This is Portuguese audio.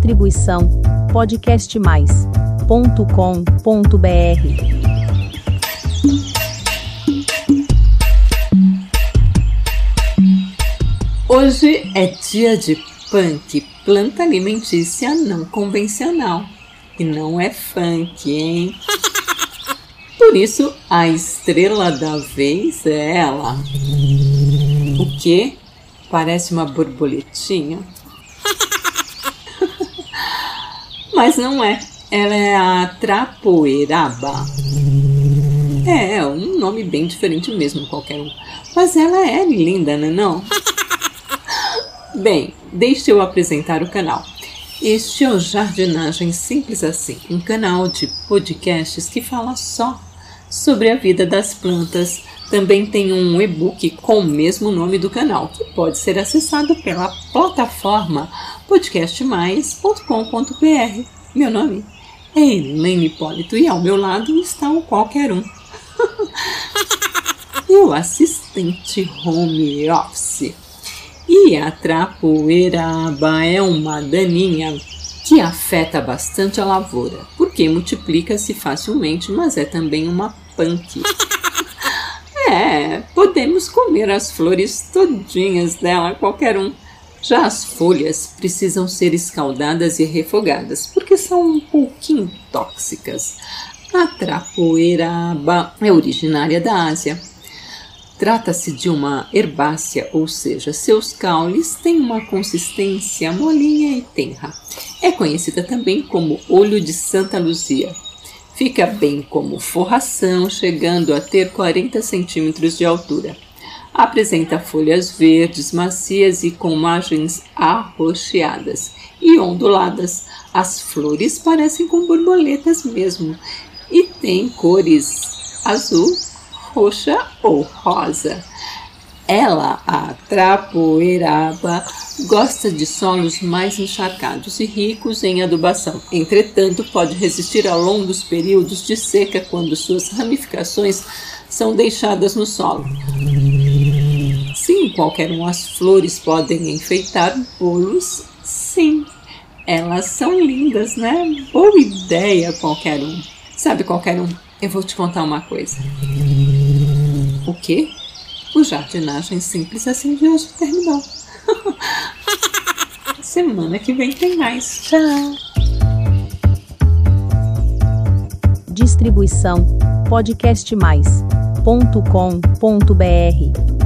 Distribuição podcastmais.com.br. Hoje é dia de punk, planta alimentícia não convencional. E não é funk, hein? Por isso, a estrela da vez é ela. O que? Parece uma borboletinha? Mas não é. Ela é a trapoeraba. É, um nome bem diferente mesmo, qualquer um. Mas ela é linda, não é não? Bem, deixe eu apresentar o canal. Este é o Jardinagem Simples Assim, um canal de podcasts que fala só sobre a vida das plantas. Também tem um e-book com o mesmo nome do canal, que pode ser acessado pela plataforma podcastmais.com.br. Meu nome é Helene Hipólito e ao meu lado está o qualquer um. e o assistente home office. E a trapoeiraba é uma daninha que afeta bastante a lavoura, porque multiplica-se facilmente, mas é também uma É, podemos comer as flores todinhas dela, qualquer um. Já as folhas precisam ser escaldadas e refogadas, porque são um pouquinho tóxicas. A trapoeiraba é originária da Ásia. Trata-se de uma herbácea, ou seja, seus caules têm uma consistência molinha e tenra. É conhecida também como olho de Santa Luzia. Fica bem como forração, chegando a ter 40 centímetros de altura. Apresenta folhas verdes, macias e com margens arroxeadas e onduladas. As flores parecem com borboletas mesmo e têm cores azul, roxa ou rosa. Ela, a trapoeiraba, gosta de solos mais encharcados e ricos em adubação. Entretanto, pode resistir a longos períodos de seca quando suas ramificações são deixadas no solo. Sim, qualquer um, as flores podem enfeitar bolos. Sim, elas são lindas, né? Boa ideia, qualquer um. Sabe, qualquer um, eu vou te contar uma coisa. O quê? O Jardinagem Simples Assim de hoje terminou. Semana que vem tem mais. Tchau. Distribuição podcastmais.com.br